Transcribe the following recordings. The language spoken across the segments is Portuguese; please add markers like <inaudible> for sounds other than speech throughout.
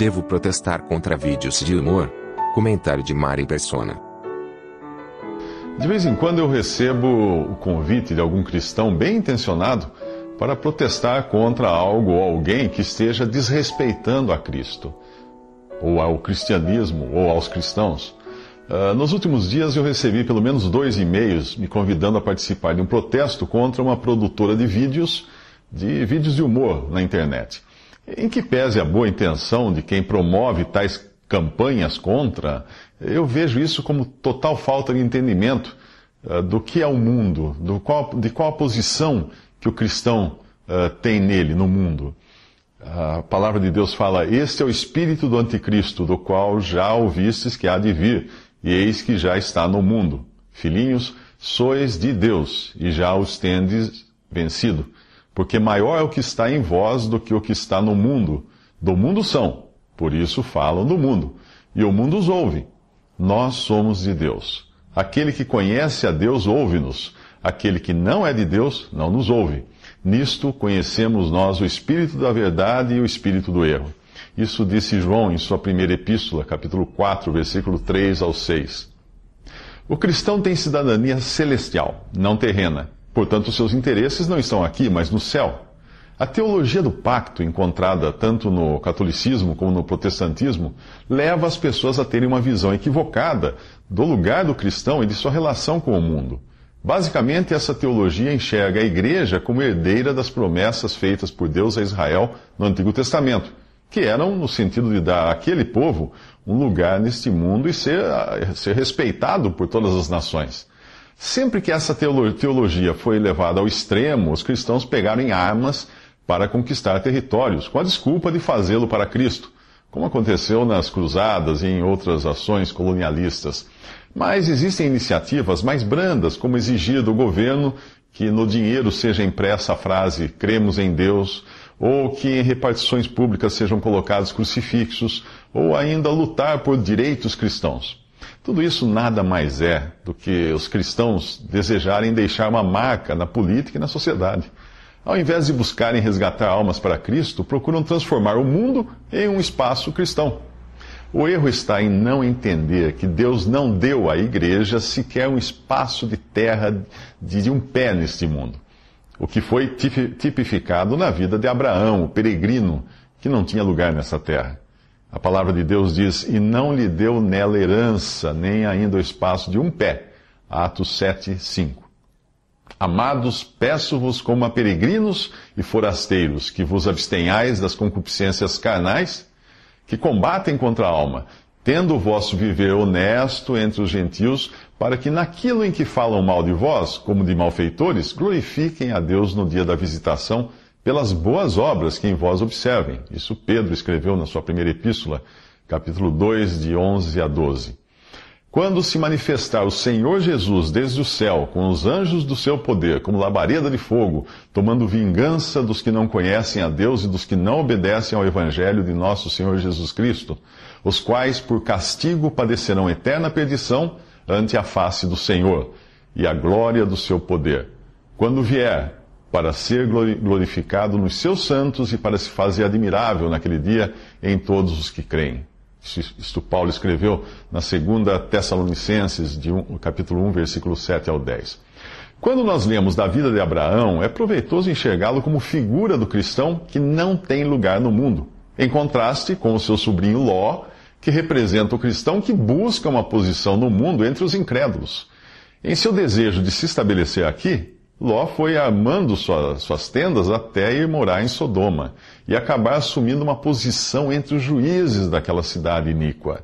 Devo protestar contra vídeos de humor? Comentário de Mari Persona. De vez em quando eu recebo o convite de algum cristão bem intencionado para protestar contra algo ou alguém que esteja desrespeitando a Cristo, ou ao cristianismo, ou aos cristãos. Uh, nos últimos dias eu recebi pelo menos dois e-mails me convidando a participar de um protesto contra uma produtora de vídeos, de vídeos de humor na internet. Em que pese a boa intenção de quem promove tais campanhas contra, eu vejo isso como total falta de entendimento uh, do que é o mundo, do qual, de qual a posição que o cristão uh, tem nele, no mundo. A palavra de Deus fala: Este é o espírito do anticristo, do qual já ouvistes que há de vir, e eis que já está no mundo. Filhinhos, sois de Deus, e já os tendes vencido. Porque maior é o que está em vós do que o que está no mundo. Do mundo são, por isso falam do mundo. E o mundo os ouve. Nós somos de Deus. Aquele que conhece a Deus ouve-nos. Aquele que não é de Deus não nos ouve. Nisto conhecemos nós o espírito da verdade e o espírito do erro. Isso disse João em sua primeira epístola, capítulo 4, versículo 3 ao 6. O cristão tem cidadania celestial, não terrena. Portanto, seus interesses não estão aqui, mas no céu. A teologia do pacto, encontrada tanto no catolicismo como no protestantismo, leva as pessoas a terem uma visão equivocada do lugar do cristão e de sua relação com o mundo. Basicamente, essa teologia enxerga a igreja como herdeira das promessas feitas por Deus a Israel no Antigo Testamento, que eram no sentido de dar àquele povo um lugar neste mundo e ser, ser respeitado por todas as nações. Sempre que essa teologia foi levada ao extremo, os cristãos pegaram em armas para conquistar territórios, com a desculpa de fazê-lo para Cristo, como aconteceu nas cruzadas e em outras ações colonialistas. Mas existem iniciativas mais brandas, como exigir do governo que no dinheiro seja impressa a frase cremos em Deus, ou que em repartições públicas sejam colocados crucifixos, ou ainda lutar por direitos cristãos. Tudo isso nada mais é do que os cristãos desejarem deixar uma marca na política e na sociedade. Ao invés de buscarem resgatar almas para Cristo, procuram transformar o mundo em um espaço cristão. O erro está em não entender que Deus não deu à igreja sequer um espaço de terra de um pé neste mundo. O que foi tipificado na vida de Abraão, o peregrino, que não tinha lugar nessa terra. A palavra de Deus diz: E não lhe deu nela herança, nem ainda o espaço de um pé. Atos 7, 5. Amados, peço-vos como a peregrinos e forasteiros, que vos abstenhais das concupiscências carnais, que combatem contra a alma, tendo o vosso viver honesto entre os gentios, para que naquilo em que falam mal de vós, como de malfeitores, glorifiquem a Deus no dia da visitação pelas boas obras que em vós observem. Isso Pedro escreveu na sua primeira epístola, capítulo 2, de 11 a 12. Quando se manifestar o Senhor Jesus desde o céu, com os anjos do seu poder, como labareda de fogo, tomando vingança dos que não conhecem a Deus e dos que não obedecem ao Evangelho de nosso Senhor Jesus Cristo, os quais por castigo padecerão eterna perdição ante a face do Senhor e a glória do seu poder. Quando vier, para ser glorificado nos seus santos e para se fazer admirável naquele dia em todos os que creem. Isto Paulo escreveu na segunda Tessalonicenses, de capítulo 1, versículo 7 ao 10. Quando nós lemos da vida de Abraão, é proveitoso enxergá-lo como figura do cristão que não tem lugar no mundo, em contraste com o seu sobrinho Ló, que representa o cristão que busca uma posição no mundo entre os incrédulos. Em seu desejo de se estabelecer aqui, Ló foi armando sua, suas tendas até ir morar em Sodoma e acabar assumindo uma posição entre os juízes daquela cidade iníqua.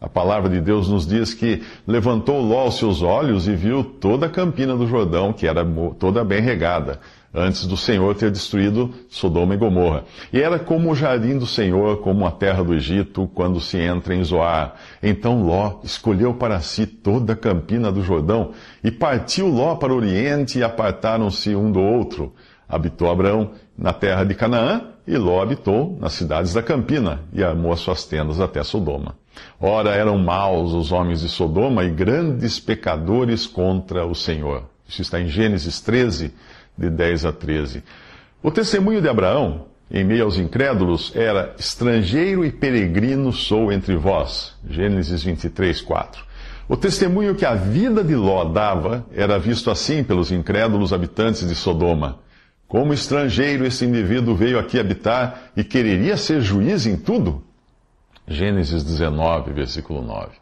A palavra de Deus nos diz que levantou Ló os seus olhos e viu toda a campina do Jordão, que era toda bem regada, antes do Senhor ter destruído Sodoma e Gomorra. E era como o jardim do Senhor, como a terra do Egito, quando se entra em Zoar. Então Ló escolheu para si toda a campina do Jordão, e partiu Ló para o oriente, e apartaram-se um do outro. Habitou Abraão na terra de Canaã, e Ló habitou nas cidades da Campina, e armou as suas tendas até Sodoma. Ora, eram maus os homens de Sodoma e grandes pecadores contra o Senhor. Isso está em Gênesis 13, de 10 a 13. O testemunho de Abraão, em meio aos incrédulos, era estrangeiro e peregrino sou entre vós. Gênesis 23, 4. O testemunho que a vida de Ló dava era visto assim pelos incrédulos habitantes de Sodoma. Como estrangeiro, esse indivíduo veio aqui habitar e quereria ser juiz em tudo? Gênesis 19, versículo 9.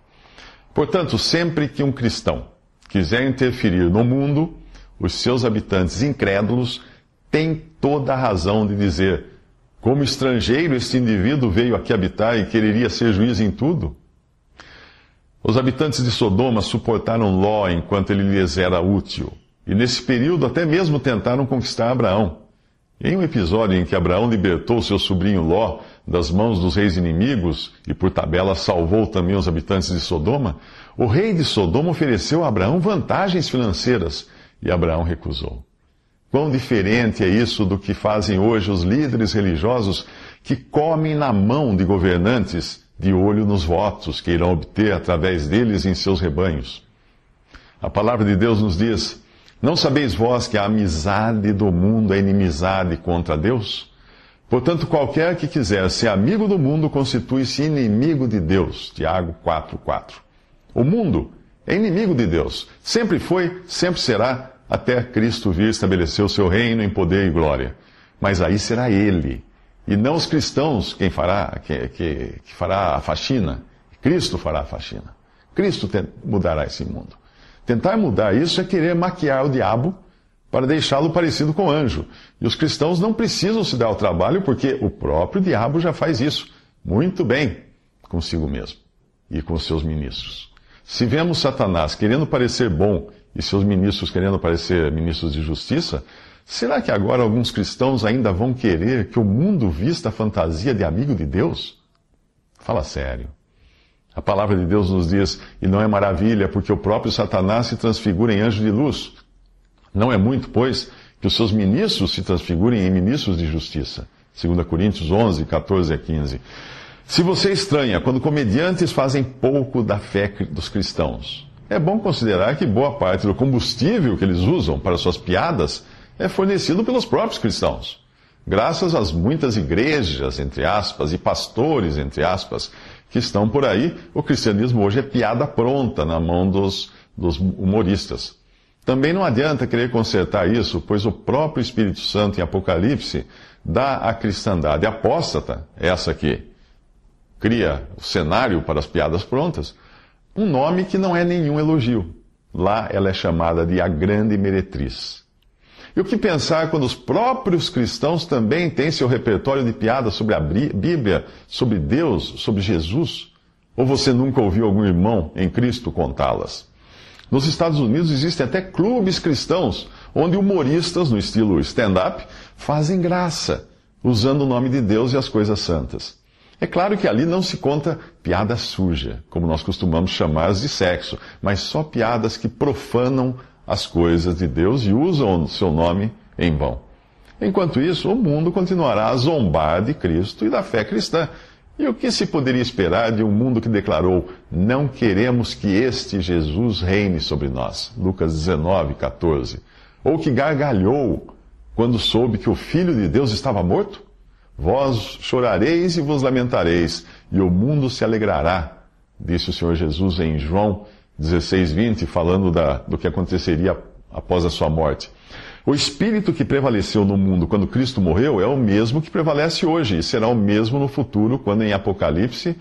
Portanto, sempre que um cristão quiser interferir no mundo, os seus habitantes incrédulos têm toda a razão de dizer: como estrangeiro, este indivíduo veio aqui habitar e quereria ser juiz em tudo? Os habitantes de Sodoma suportaram Ló enquanto ele lhes era útil. E nesse período até mesmo tentaram conquistar Abraão. Em um episódio em que Abraão libertou seu sobrinho Ló das mãos dos reis inimigos e por tabela salvou também os habitantes de Sodoma, o rei de Sodoma ofereceu a Abraão vantagens financeiras e Abraão recusou. Quão diferente é isso do que fazem hoje os líderes religiosos que comem na mão de governantes de olho nos votos que irão obter através deles em seus rebanhos. A palavra de Deus nos diz: não sabeis vós que a amizade do mundo é inimizade contra Deus? Portanto, qualquer que quiser ser amigo do mundo constitui-se inimigo de Deus. Tiago 4,4. O mundo é inimigo de Deus. Sempre foi, sempre será, até Cristo vir estabelecer o seu reino em poder e glória. Mas aí será Ele, e não os cristãos quem fará, que, que, que fará a faxina. Cristo fará a faxina. Cristo mudará esse mundo. Tentar mudar isso é querer maquiar o diabo para deixá-lo parecido com anjo. E os cristãos não precisam se dar o trabalho porque o próprio diabo já faz isso muito bem consigo mesmo e com seus ministros. Se vemos Satanás querendo parecer bom e seus ministros querendo parecer ministros de justiça, será que agora alguns cristãos ainda vão querer que o mundo vista a fantasia de amigo de Deus? Fala sério. A palavra de Deus nos diz, e não é maravilha, porque o próprio Satanás se transfigura em anjo de luz. Não é muito, pois, que os seus ministros se transfigurem em ministros de justiça. 2 Coríntios 11, 14 a 15. Se você estranha quando comediantes fazem pouco da fé dos cristãos, é bom considerar que boa parte do combustível que eles usam para suas piadas é fornecido pelos próprios cristãos. Graças às muitas igrejas, entre aspas, e pastores, entre aspas, que estão por aí, o cristianismo hoje é piada pronta na mão dos, dos humoristas. Também não adianta querer consertar isso, pois o próprio Espírito Santo em Apocalipse dá à cristandade apóstata, essa que cria o cenário para as piadas prontas, um nome que não é nenhum elogio. Lá ela é chamada de a grande meretriz. E o que pensar quando os próprios cristãos também têm seu repertório de piadas sobre a Bíblia, sobre Deus, sobre Jesus? Ou você nunca ouviu algum irmão em Cristo contá-las? Nos Estados Unidos existem até clubes cristãos onde humoristas, no estilo stand-up, fazem graça, usando o nome de Deus e as coisas santas. É claro que ali não se conta piada suja, como nós costumamos chamar as de sexo, mas só piadas que profanam as coisas de Deus e usam o seu nome em vão. Enquanto isso, o mundo continuará a zombar de Cristo e da fé cristã. E o que se poderia esperar de um mundo que declarou: Não queremos que este Jesus reine sobre nós? Lucas 19, 14. Ou que gargalhou quando soube que o Filho de Deus estava morto? Vós chorareis e vos lamentareis, e o mundo se alegrará, disse o Senhor Jesus em João 16, 20, falando da, do que aconteceria após a sua morte. O espírito que prevaleceu no mundo quando Cristo morreu é o mesmo que prevalece hoje e será o mesmo no futuro, quando em Apocalipse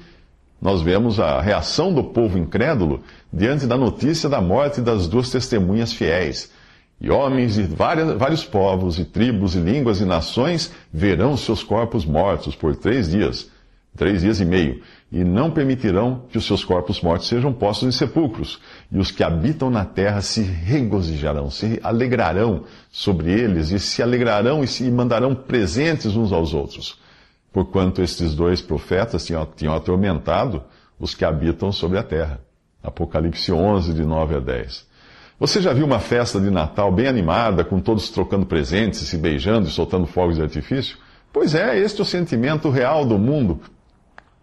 nós vemos a reação do povo incrédulo diante da notícia da morte das duas testemunhas fiéis. E homens de várias, vários povos, e tribos, e línguas, e nações verão seus corpos mortos por três dias três dias e meio, e não permitirão que os seus corpos mortos sejam postos em sepulcros, e os que habitam na terra se regozijarão, se alegrarão sobre eles, e se alegrarão e se mandarão presentes uns aos outros, porquanto estes dois profetas tinham, tinham atormentado os que habitam sobre a terra. Apocalipse 11, de 9 a 10. Você já viu uma festa de Natal bem animada, com todos trocando presentes, se beijando e soltando fogos de artifício? Pois é, este é o sentimento real do mundo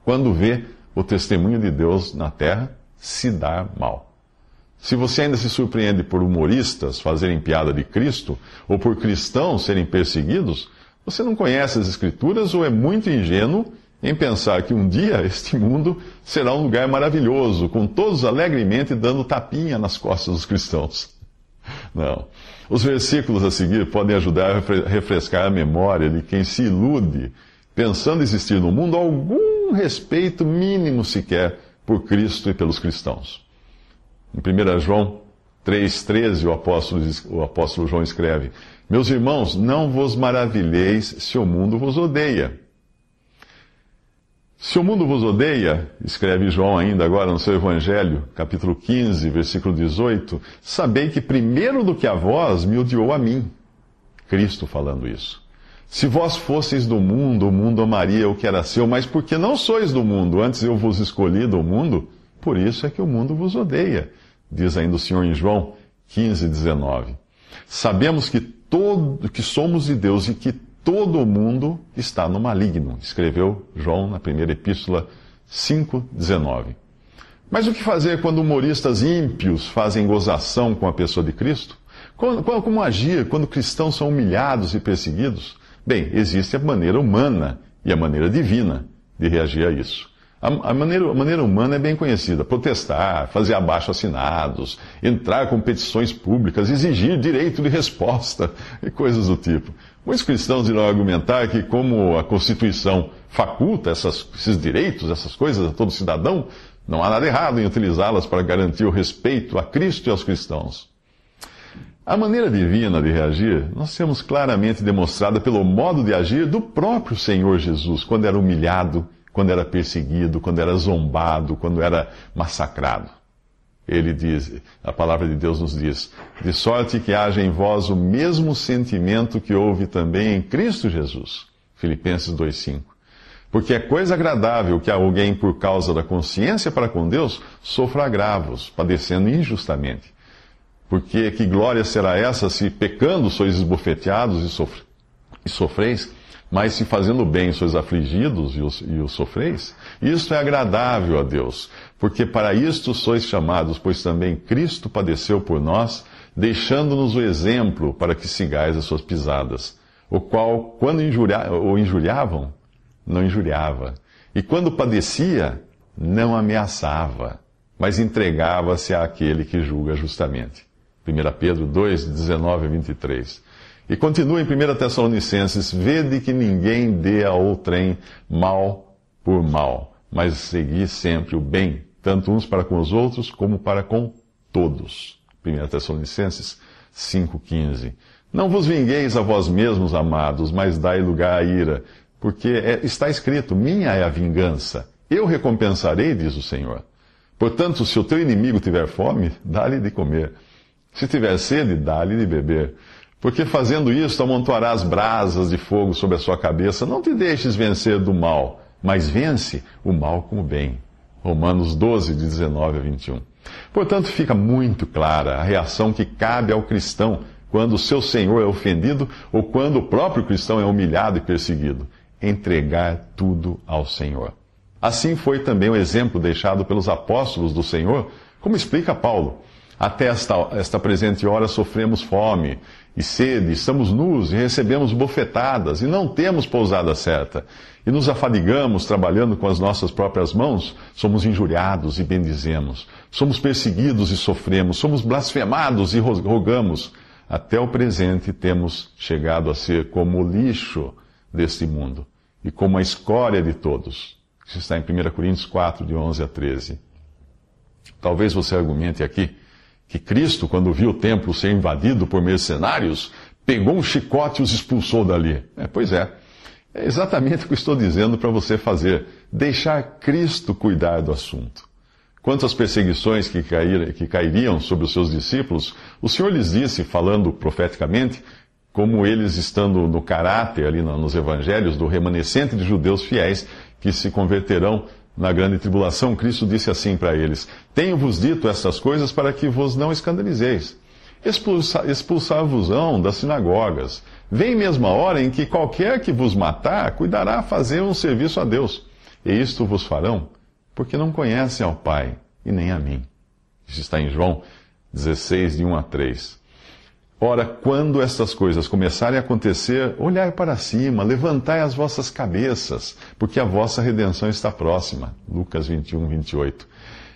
quando vê o testemunho de Deus na terra se dar mal. Se você ainda se surpreende por humoristas fazerem piada de Cristo, ou por cristãos serem perseguidos, você não conhece as Escrituras ou é muito ingênuo em pensar que um dia <laughs> este mundo será um lugar maravilhoso, com todos alegremente dando tapinha nas costas dos cristãos. Não. Os versículos a seguir podem ajudar a refrescar a memória de quem se ilude, pensando existir no mundo algum respeito mínimo sequer por Cristo e pelos cristãos. Em 1 João 3,13, o apóstolo, o apóstolo João escreve: Meus irmãos, não vos maravilheis se o mundo vos odeia. Se o mundo vos odeia, escreve João ainda agora no seu Evangelho, capítulo 15, versículo 18, sabei que primeiro do que a vós me odiou a mim. Cristo falando isso. Se vós fosseis do mundo, o mundo amaria o que era seu, mas porque não sois do mundo, antes eu vos escolhi do mundo, por isso é que o mundo vos odeia, diz ainda o Senhor em João 15, 19. Sabemos que todo, que somos de Deus e que todo mundo está no maligno, escreveu João na primeira epístola 5,19. Mas o que fazer quando humoristas ímpios fazem gozação com a pessoa de Cristo? Como, como agir quando cristãos são humilhados e perseguidos? Bem, existe a maneira humana e a maneira divina de reagir a isso. A, a, maneira, a maneira humana é bem conhecida: protestar, fazer abaixo assinados, entrar com petições públicas, exigir direito de resposta <laughs> e coisas do tipo. Muitos cristãos irão argumentar que, como a Constituição faculta essas, esses direitos, essas coisas a todo cidadão, não há nada errado em utilizá-las para garantir o respeito a Cristo e aos cristãos. A maneira divina de reagir nós temos claramente demonstrada pelo modo de agir do próprio Senhor Jesus, quando era humilhado quando era perseguido, quando era zombado, quando era massacrado. Ele diz, a palavra de Deus nos diz: de sorte que haja em vós o mesmo sentimento que houve também em Cristo Jesus. Filipenses 2,5. Porque é coisa agradável que alguém, por causa da consciência para com Deus, sofra agravos, padecendo injustamente. Porque que glória será essa se pecando sois esbofeteados e, sofre, e sofreis? Mas se fazendo bem sois afligidos e os, e os sofreis, isto é agradável a Deus, porque para isto sois chamados, pois também Cristo padeceu por nós, deixando-nos o exemplo para que sigais as suas pisadas, o qual, quando injuria, o injuriavam, não injuriava, e quando padecia, não ameaçava, mas entregava-se àquele que julga justamente. 1 Pedro 2, 19 a 23. E continua em 1 Tessalonicenses: Vede que ninguém dê a outrem mal por mal, mas segui sempre o bem, tanto uns para com os outros, como para com todos. 1 Tessalonicenses 5,15. Não vos vingueis a vós mesmos, amados, mas dai lugar à ira, porque é, está escrito: Minha é a vingança, eu recompensarei, diz o Senhor. Portanto, se o teu inimigo tiver fome, dá-lhe de comer. Se tiver sede, dá-lhe de beber porque fazendo isso amontoarás brasas de fogo sobre a sua cabeça. Não te deixes vencer do mal, mas vence o mal com o bem. Romanos 12, de 19 a 21. Portanto, fica muito clara a reação que cabe ao cristão quando o seu Senhor é ofendido ou quando o próprio cristão é humilhado e perseguido. Entregar tudo ao Senhor. Assim foi também o exemplo deixado pelos apóstolos do Senhor, como explica Paulo. Até esta, esta presente hora sofremos fome e sede, estamos nus e recebemos bofetadas e não temos pousada certa. E nos afadigamos trabalhando com as nossas próprias mãos, somos injuriados e bendizemos. Somos perseguidos e sofremos, somos blasfemados e rogamos. Até o presente temos chegado a ser como o lixo deste mundo e como a escória de todos. Isso está em 1 Coríntios 4, de 11 a 13. Talvez você argumente aqui que Cristo, quando viu o templo ser invadido por mercenários, pegou um chicote e os expulsou dali. É, pois é. É exatamente o que estou dizendo para você fazer: deixar Cristo cuidar do assunto. Quanto às perseguições que, cair, que cairiam sobre os seus discípulos, o Senhor lhes disse, falando profeticamente, como eles estando no caráter ali nos evangelhos do remanescente de judeus fiéis que se converterão na grande tribulação, Cristo disse assim para eles: Tenho-vos dito estas coisas para que vos não escandalizeis. Expulsar-vos-ão das sinagogas. Vem mesmo a hora em que qualquer que vos matar cuidará fazer um serviço a Deus. E isto vos farão porque não conhecem ao Pai e nem a mim. Isso está em João 16, de 1 a 3. Ora, quando estas coisas começarem a acontecer, olhai para cima, levantai as vossas cabeças, porque a vossa redenção está próxima. Lucas 21, 28.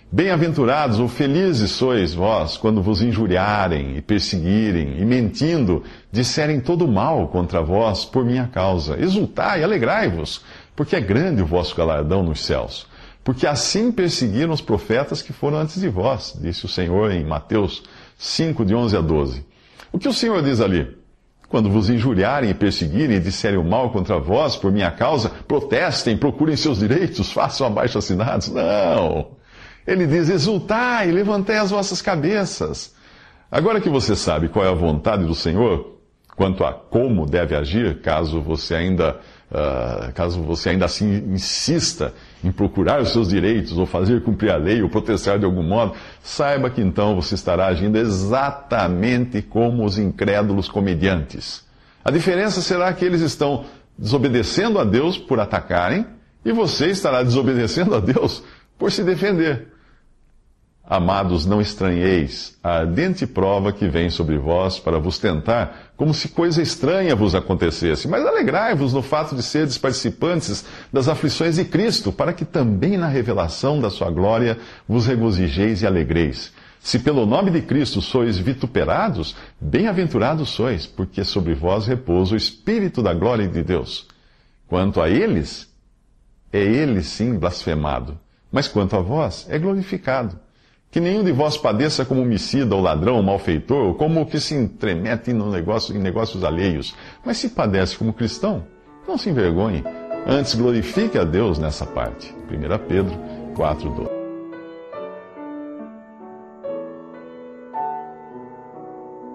Bem-aventurados ou felizes sois vós quando vos injuriarem e perseguirem e mentindo disserem todo mal contra vós por minha causa. Exultai, alegrai-vos, porque é grande o vosso galardão nos céus porque assim perseguiram os profetas que foram antes de vós, disse o Senhor em Mateus 5, de 11 a 12. O que o Senhor diz ali? Quando vos injuriarem e perseguirem e disserem o mal contra vós por minha causa, protestem, procurem seus direitos, <laughs> façam abaixo assinados. Não! Ele diz: exultai, levantei as vossas cabeças. Agora que você sabe qual é a vontade do Senhor, quanto a como deve agir, caso você ainda Uh, caso você ainda assim insista em procurar os seus direitos, ou fazer cumprir a lei, ou protestar de algum modo, saiba que então você estará agindo exatamente como os incrédulos comediantes. A diferença será que eles estão desobedecendo a Deus por atacarem, e você estará desobedecendo a Deus por se defender. Amados, não estranheis a ardente prova que vem sobre vós para vos tentar, como se coisa estranha vos acontecesse. Mas alegrai-vos no fato de seres participantes das aflições de Cristo, para que também na revelação da sua glória vos regozijeis e alegreis. Se pelo nome de Cristo sois vituperados, bem-aventurados sois, porque sobre vós repousa o Espírito da glória de Deus. Quanto a eles, é ele sim blasfemado, mas quanto a vós, é glorificado. Que nenhum de vós padeça como homicida ou ladrão ou malfeitor, ou como o que se entremete no negócio, em negócios alheios. Mas se padece como cristão, não se envergonhe. Antes glorifique a Deus nessa parte. 1 Pedro 4, 12.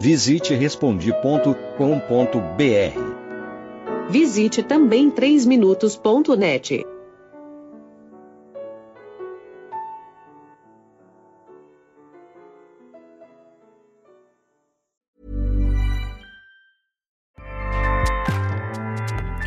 Visite respondi.com.br. Visite também 3minutos.net.